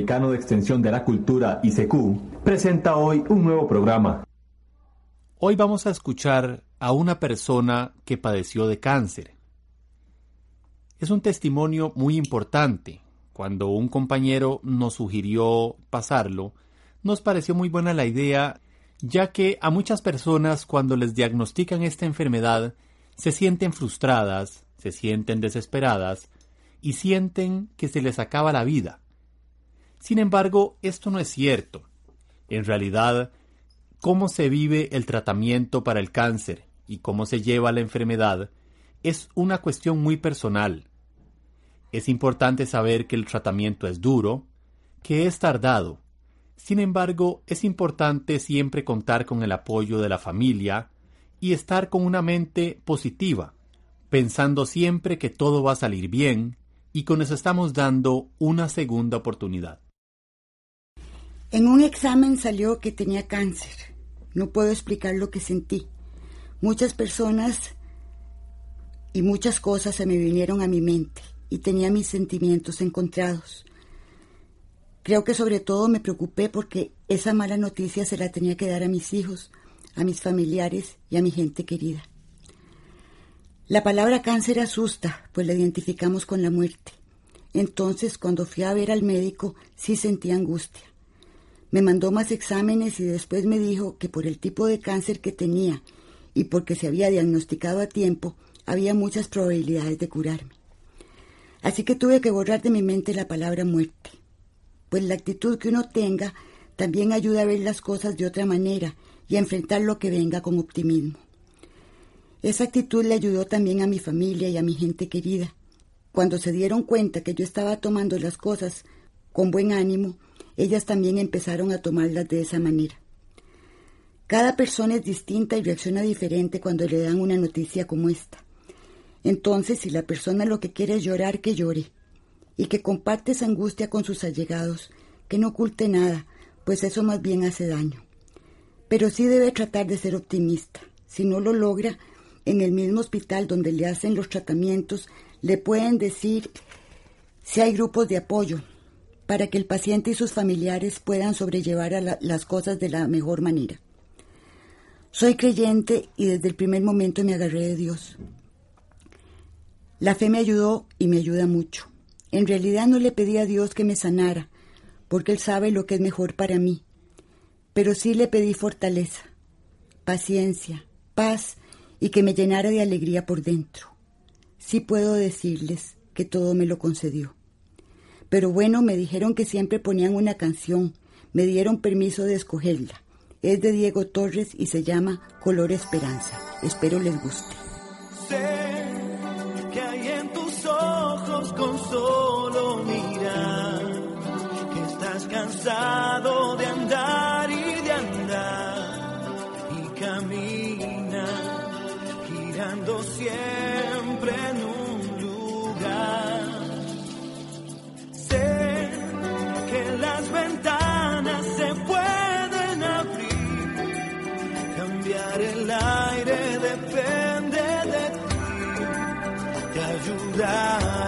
De Extensión de la Cultura, ICQ, presenta hoy un nuevo programa. Hoy vamos a escuchar a una persona que padeció de cáncer. Es un testimonio muy importante. Cuando un compañero nos sugirió pasarlo, nos pareció muy buena la idea, ya que a muchas personas cuando les diagnostican esta enfermedad se sienten frustradas, se sienten desesperadas y sienten que se les acaba la vida. Sin embargo, esto no es cierto. En realidad, cómo se vive el tratamiento para el cáncer y cómo se lleva la enfermedad es una cuestión muy personal. Es importante saber que el tratamiento es duro, que es tardado. Sin embargo, es importante siempre contar con el apoyo de la familia y estar con una mente positiva, pensando siempre que todo va a salir bien y que nos estamos dando una segunda oportunidad. En un examen salió que tenía cáncer. No puedo explicar lo que sentí. Muchas personas y muchas cosas se me vinieron a mi mente y tenía mis sentimientos encontrados. Creo que sobre todo me preocupé porque esa mala noticia se la tenía que dar a mis hijos, a mis familiares y a mi gente querida. La palabra cáncer asusta, pues la identificamos con la muerte. Entonces, cuando fui a ver al médico, sí sentí angustia. Me mandó más exámenes y después me dijo que por el tipo de cáncer que tenía y porque se había diagnosticado a tiempo, había muchas probabilidades de curarme. Así que tuve que borrar de mi mente la palabra muerte, pues la actitud que uno tenga también ayuda a ver las cosas de otra manera y a enfrentar lo que venga con optimismo. Esa actitud le ayudó también a mi familia y a mi gente querida. Cuando se dieron cuenta que yo estaba tomando las cosas con buen ánimo, ellas también empezaron a tomarlas de esa manera. Cada persona es distinta y reacciona diferente cuando le dan una noticia como esta. Entonces, si la persona lo que quiere es llorar, que llore, y que comparte esa angustia con sus allegados, que no oculte nada, pues eso más bien hace daño. Pero sí debe tratar de ser optimista. Si no lo logra, en el mismo hospital donde le hacen los tratamientos, le pueden decir si hay grupos de apoyo para que el paciente y sus familiares puedan sobrellevar las cosas de la mejor manera. Soy creyente y desde el primer momento me agarré de Dios. La fe me ayudó y me ayuda mucho. En realidad no le pedí a Dios que me sanara, porque Él sabe lo que es mejor para mí. Pero sí le pedí fortaleza, paciencia, paz y que me llenara de alegría por dentro. Sí puedo decirles que todo me lo concedió. Pero bueno, me dijeron que siempre ponían una canción, me dieron permiso de escogerla. Es de Diego Torres y se llama Color Esperanza. Espero les guste. Sé que hay en tus ojos con solo mirar que estás cansado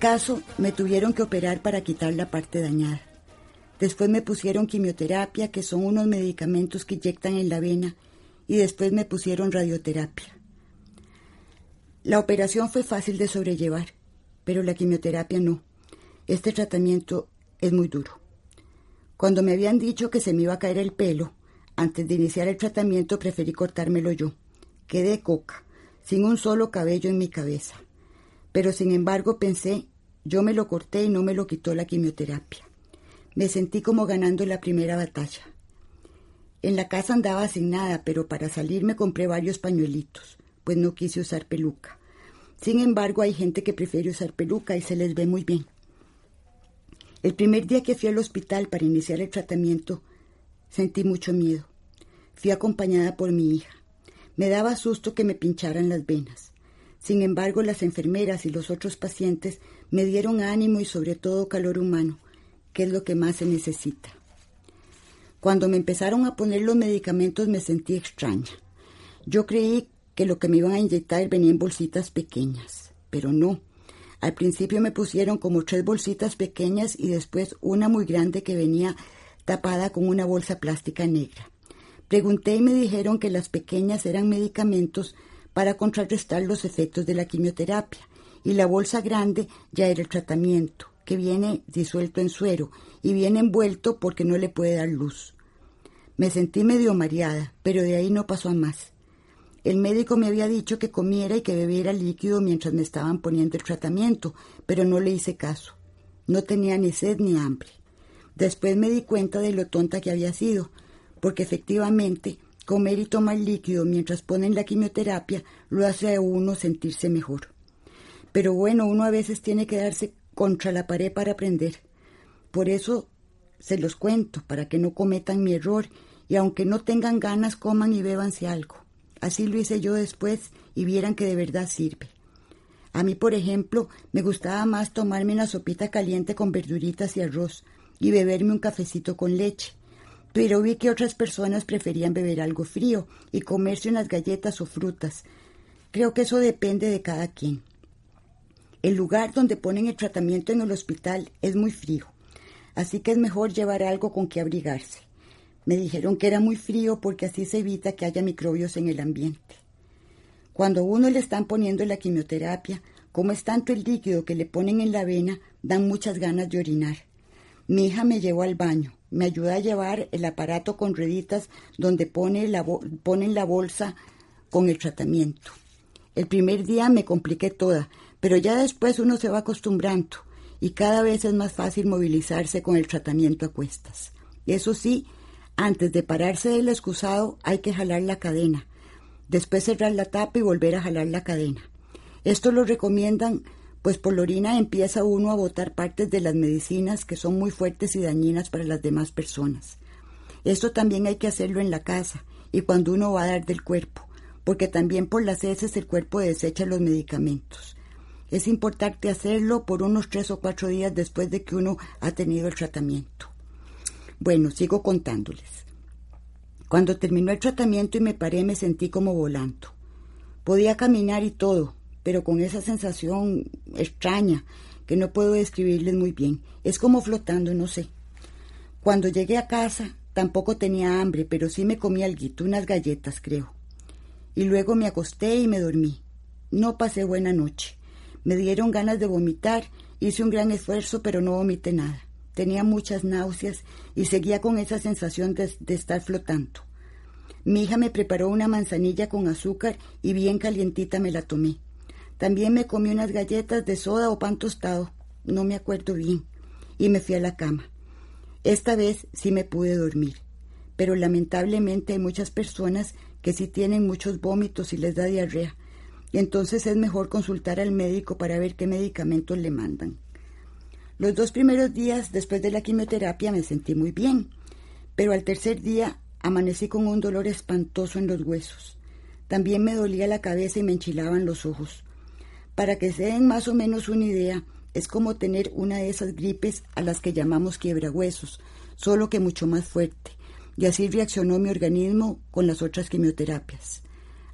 caso, me tuvieron que operar para quitar la parte dañada. Después me pusieron quimioterapia, que son unos medicamentos que inyectan en la vena, y después me pusieron radioterapia. La operación fue fácil de sobrellevar, pero la quimioterapia no. Este tratamiento es muy duro. Cuando me habían dicho que se me iba a caer el pelo, antes de iniciar el tratamiento preferí cortármelo yo. Quedé coca, sin un solo cabello en mi cabeza. Pero sin embargo pensé, yo me lo corté y no me lo quitó la quimioterapia. Me sentí como ganando la primera batalla. En la casa andaba sin nada, pero para salir me compré varios pañuelitos, pues no quise usar peluca. Sin embargo, hay gente que prefiere usar peluca y se les ve muy bien. El primer día que fui al hospital para iniciar el tratamiento, sentí mucho miedo. Fui acompañada por mi hija. Me daba susto que me pincharan las venas. Sin embargo, las enfermeras y los otros pacientes me dieron ánimo y sobre todo calor humano, que es lo que más se necesita. Cuando me empezaron a poner los medicamentos me sentí extraña. Yo creí que lo que me iban a inyectar venía en bolsitas pequeñas, pero no. Al principio me pusieron como tres bolsitas pequeñas y después una muy grande que venía tapada con una bolsa plástica negra. Pregunté y me dijeron que las pequeñas eran medicamentos para contrarrestar los efectos de la quimioterapia y la bolsa grande ya era el tratamiento, que viene disuelto en suero y bien envuelto porque no le puede dar luz. Me sentí medio mareada, pero de ahí no pasó a más. El médico me había dicho que comiera y que bebiera líquido mientras me estaban poniendo el tratamiento, pero no le hice caso. No tenía ni sed ni hambre. Después me di cuenta de lo tonta que había sido, porque efectivamente comer y tomar líquido mientras ponen la quimioterapia lo hace a uno sentirse mejor. Pero bueno, uno a veces tiene que darse contra la pared para aprender. Por eso se los cuento, para que no cometan mi error y aunque no tengan ganas, coman y bebanse algo. Así lo hice yo después y vieran que de verdad sirve. A mí, por ejemplo, me gustaba más tomarme una sopita caliente con verduritas y arroz y beberme un cafecito con leche. Pero vi que otras personas preferían beber algo frío y comerse unas galletas o frutas. Creo que eso depende de cada quien. El lugar donde ponen el tratamiento en el hospital es muy frío, así que es mejor llevar algo con que abrigarse. Me dijeron que era muy frío porque así se evita que haya microbios en el ambiente. Cuando a uno le están poniendo la quimioterapia, como es tanto el líquido que le ponen en la vena, dan muchas ganas de orinar. Mi hija me llevó al baño, me ayudó a llevar el aparato con rueditas donde pone la ponen la bolsa con el tratamiento. El primer día me compliqué toda, pero ya después uno se va acostumbrando y cada vez es más fácil movilizarse con el tratamiento a cuestas. Eso sí, antes de pararse del excusado hay que jalar la cadena, después cerrar la tapa y volver a jalar la cadena. Esto lo recomiendan, pues por la orina empieza uno a botar partes de las medicinas que son muy fuertes y dañinas para las demás personas. Esto también hay que hacerlo en la casa y cuando uno va a dar del cuerpo, porque también por las heces el cuerpo desecha los medicamentos. Es importante hacerlo por unos tres o cuatro días después de que uno ha tenido el tratamiento. Bueno, sigo contándoles. Cuando terminó el tratamiento y me paré me sentí como volando. Podía caminar y todo, pero con esa sensación extraña que no puedo describirles muy bien. Es como flotando, no sé. Cuando llegué a casa tampoco tenía hambre, pero sí me comí algo, unas galletas, creo. Y luego me acosté y me dormí. No pasé buena noche. Me dieron ganas de vomitar, hice un gran esfuerzo, pero no vomité nada. Tenía muchas náuseas y seguía con esa sensación de, estar flotando. Mi hija me preparó una manzanilla con azúcar y bien calientita me la tomé. También me comí unas galletas de soda o pan tostado, no me acuerdo bien, y me fui a la cama. Esta vez sí me pude dormir, pero lamentablemente hay muchas personas que sí tienen muchos vómitos y les da diarrea, entonces es mejor consultar al médico para ver qué medicamentos le mandan. Los dos primeros días después de la quimioterapia me sentí muy bien, pero al tercer día amanecí con un dolor espantoso en los huesos. También me dolía la cabeza y me enchilaban los ojos. Para que se den más o menos una idea, es como tener una de esas gripes a las que llamamos quiebrahuesos, solo que mucho más fuerte, y así reaccionó mi organismo con las otras quimioterapias.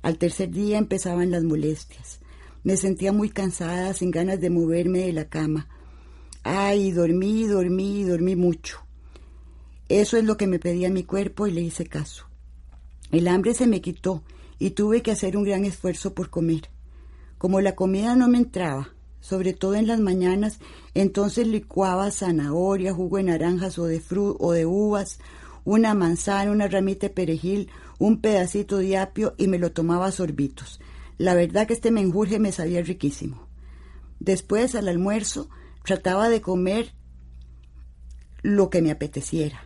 Al tercer día empezaban las molestias. Me sentía muy cansada, sin ganas de moverme de la cama. Ay, dormí, dormí, dormí mucho. Eso es lo que me pedía mi cuerpo y le hice caso. El hambre se me quitó y tuve que hacer un gran esfuerzo por comer. Como la comida no me entraba, sobre todo en las mañanas, entonces licuaba zanahoria, jugo de naranjas o de, fru o de uvas, una manzana, una ramita de perejil, un pedacito de apio y me lo tomaba a sorbitos. La verdad que este menjurje me sabía riquísimo. Después, al almuerzo, trataba de comer lo que me apeteciera.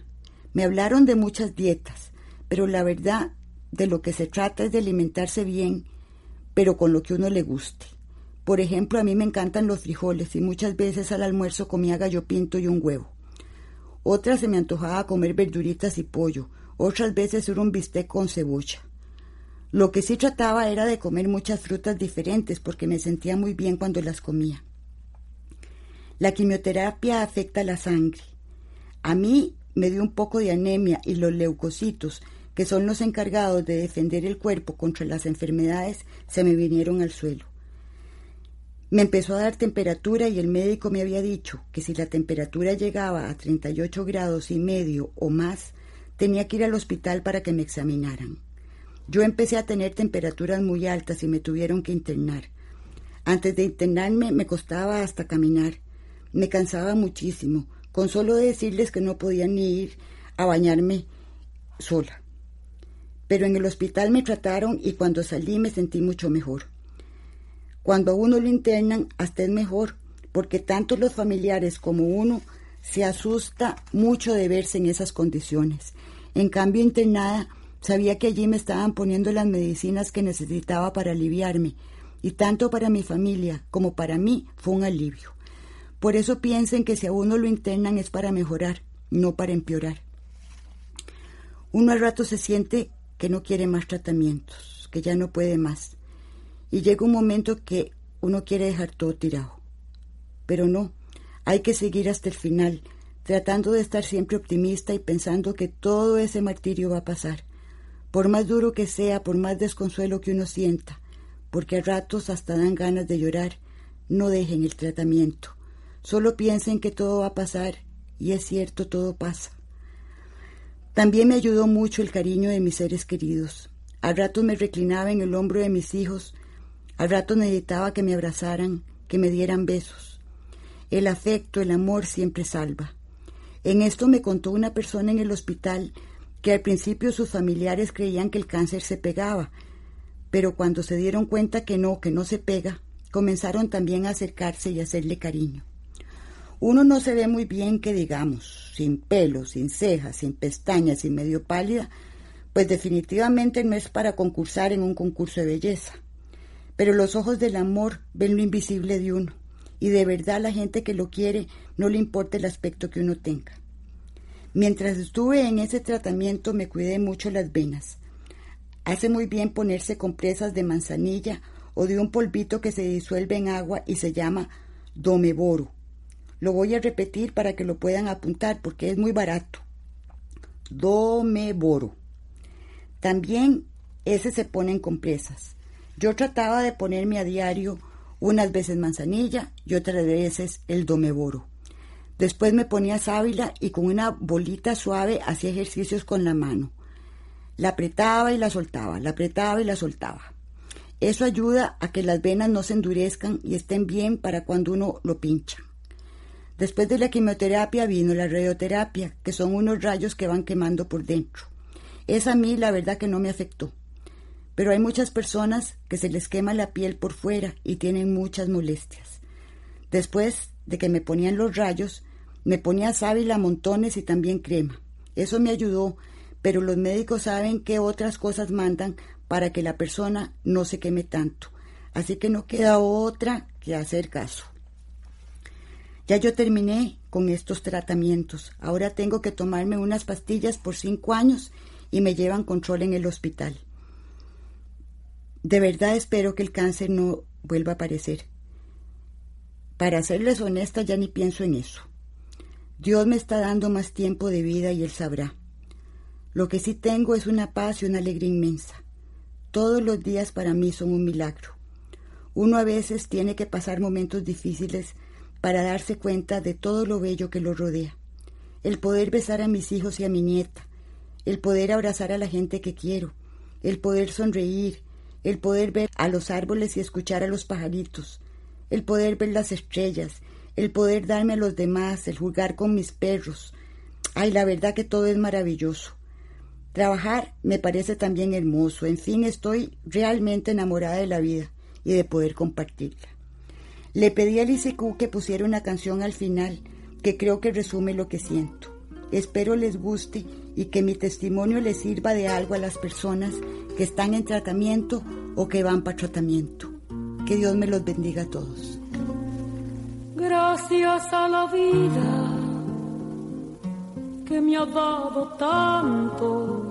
Me hablaron de muchas dietas, pero la verdad de lo que se trata es de alimentarse bien, pero con lo que uno le guste. Por ejemplo, a mí me encantan los frijoles y muchas veces al almuerzo comía gallo pinto y un huevo. Otras se me antojaba comer verduritas y pollo, otras veces era un bistec con cebolla. Lo que sí trataba era de comer muchas frutas diferentes porque me sentía muy bien cuando las comía. La quimioterapia afecta la sangre. A mí me dio un poco de anemia y los leucocitos, que son los encargados de defender el cuerpo contra las enfermedades, se me vinieron al suelo. Me empezó a dar temperatura y el médico me había dicho que si la temperatura llegaba a 38 grados y medio o más, tenía que ir al hospital para que me examinaran. Yo empecé a tener temperaturas muy altas y me tuvieron que internar. Antes de internarme me costaba hasta caminar. Me cansaba muchísimo, con solo decirles que no podía ni ir a bañarme sola. Pero en el hospital me trataron y cuando salí me sentí mucho mejor. Cuando a uno lo internan, hasta es mejor, porque tanto los familiares como uno se asusta mucho de verse en esas condiciones. En cambio, internada, sabía que allí me estaban poniendo las medicinas que necesitaba para aliviarme, y tanto para mi familia como para mí fue un alivio. Por eso piensen que si a uno lo internan es para mejorar, no para empeorar. Uno al rato se siente que no quiere más tratamientos, que ya no puede más. Y llega un momento que uno quiere dejar todo tirado. Pero no, hay que seguir hasta el final, tratando de estar siempre optimista y pensando que todo ese martirio va a pasar. Por más duro que sea, por más desconsuelo que uno sienta, porque a ratos hasta dan ganas de llorar, no dejen el tratamiento. Solo piensen que todo va a pasar, y es cierto, todo pasa. También me ayudó mucho el cariño de mis seres queridos. Al rato me reclinaba en el hombro de mis hijos, al rato necesitaba que me abrazaran, que me dieran besos. El afecto, el amor siempre salva. En esto me contó una persona en el hospital que al principio sus familiares creían que el cáncer se pegaba, pero cuando se dieron cuenta que no, que no se pega, comenzaron también a acercarse y hacerle cariño. Uno no se ve muy bien que digamos, sin pelo, sin cejas, sin pestañas y medio pálida, pues definitivamente no es para concursar en un concurso de belleza. Pero los ojos del amor ven lo invisible de uno, y de verdad la gente que lo quiere no le importa el aspecto que uno tenga. Mientras estuve en ese tratamiento me cuidé mucho las venas. Hace muy bien ponerse compresas de manzanilla o de un polvito que se disuelve en agua y se llama domeboro. Lo voy a repetir para que lo puedan apuntar porque es muy barato. Domeboro. También ese se pone en compresas. Yo trataba de ponerme a diario unas veces manzanilla y otras veces el domeboro. Después me ponía sábila y con una bolita suave hacía ejercicios con la mano. La apretaba y la soltaba, la apretaba y la soltaba. Eso ayuda a que las venas no se endurezcan y estén bien para cuando uno lo pincha. Después de la quimioterapia vino la radioterapia, que son unos rayos que van quemando por dentro. Esa a mí la verdad que no me afectó. Pero hay muchas personas que se les quema la piel por fuera y tienen muchas molestias. Después de que me ponían los rayos, me ponía sábila montones y también crema. Eso me ayudó, pero los médicos saben qué otras cosas mandan para que la persona no se queme tanto. Así que no queda otra que hacer caso. Ya yo terminé con estos tratamientos. Ahora tengo que tomarme unas pastillas por cinco años y me llevan control en el hospital. De verdad espero que el cáncer no vuelva a aparecer. Para serles honesta, ya ni pienso en eso. Dios me está dando más tiempo de vida y Él sabrá. Lo que sí tengo es una paz y una alegría inmensa. Todos los días para mí son un milagro. Uno a veces tiene que pasar momentos difíciles para darse cuenta de todo lo bello que lo rodea. El poder besar a mis hijos y a mi nieta, el poder abrazar a la gente que quiero, el poder sonreír, el poder ver a los árboles y escuchar a los pajaritos, el poder ver las estrellas, el poder darme a los demás, el jugar con mis perros. Ay, la verdad que todo es maravilloso. Trabajar me parece también hermoso. En fin, estoy realmente enamorada de la vida y de poder compartirla. Le pedí a ICQ que pusiera una canción al final que creo que resume lo que siento. Espero les guste y que mi testimonio les sirva de algo a las personas que están en tratamiento o que van para tratamiento. Que Dios me los bendiga a todos. Gracias a la vida que me ha dado tanto,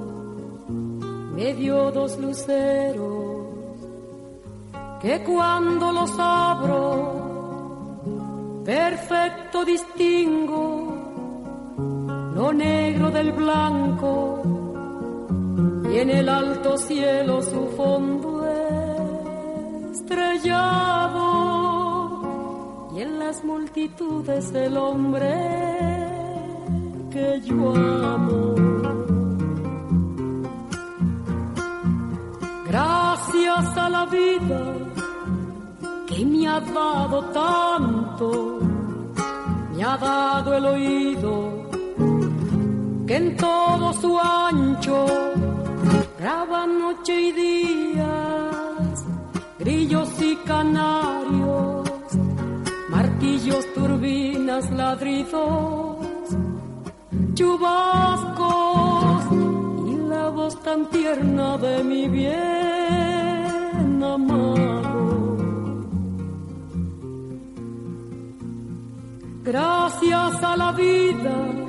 me dio dos luceros que cuando los abro, perfecto distingo lo negro del blanco y en el alto cielo su fondo estrellado y en las multitudes el hombre que yo amo. Gracias a la vida que me ha dado tanto, me ha dado el oído que en todo su ancho graba noche y días, grillos y canarios, martillos, turbinas, ladridos, chubascos y la voz tan tierna de mi bien amado. Gracias a la vida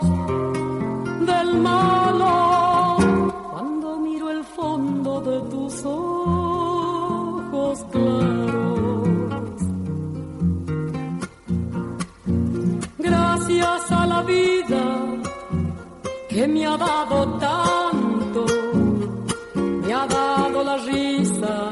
del malo, cuando miro el fondo de tus ojos claros. Gracias a la vida que me ha dado tanto, me ha dado la risa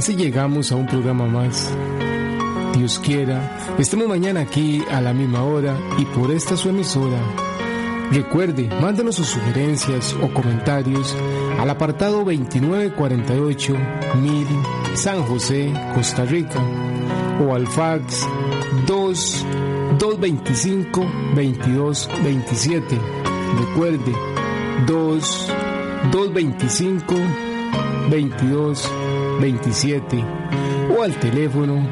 Así llegamos a un programa más. Dios quiera, estemos mañana aquí a la misma hora y por esta su emisora. Recuerde, mándenos sus sugerencias o comentarios al apartado 2948 1000 San José, Costa Rica o al fax 2 225 2227. Recuerde, 2 225 2227 o al teléfono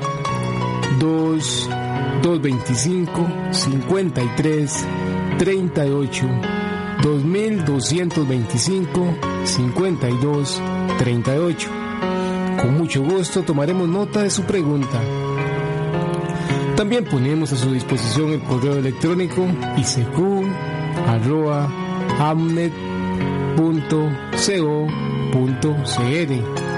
2 225 53 38 2225 52 38. Con mucho gusto tomaremos nota de su pregunta. También ponemos a su disposición el correo electrónico isq.amnet.co.cr.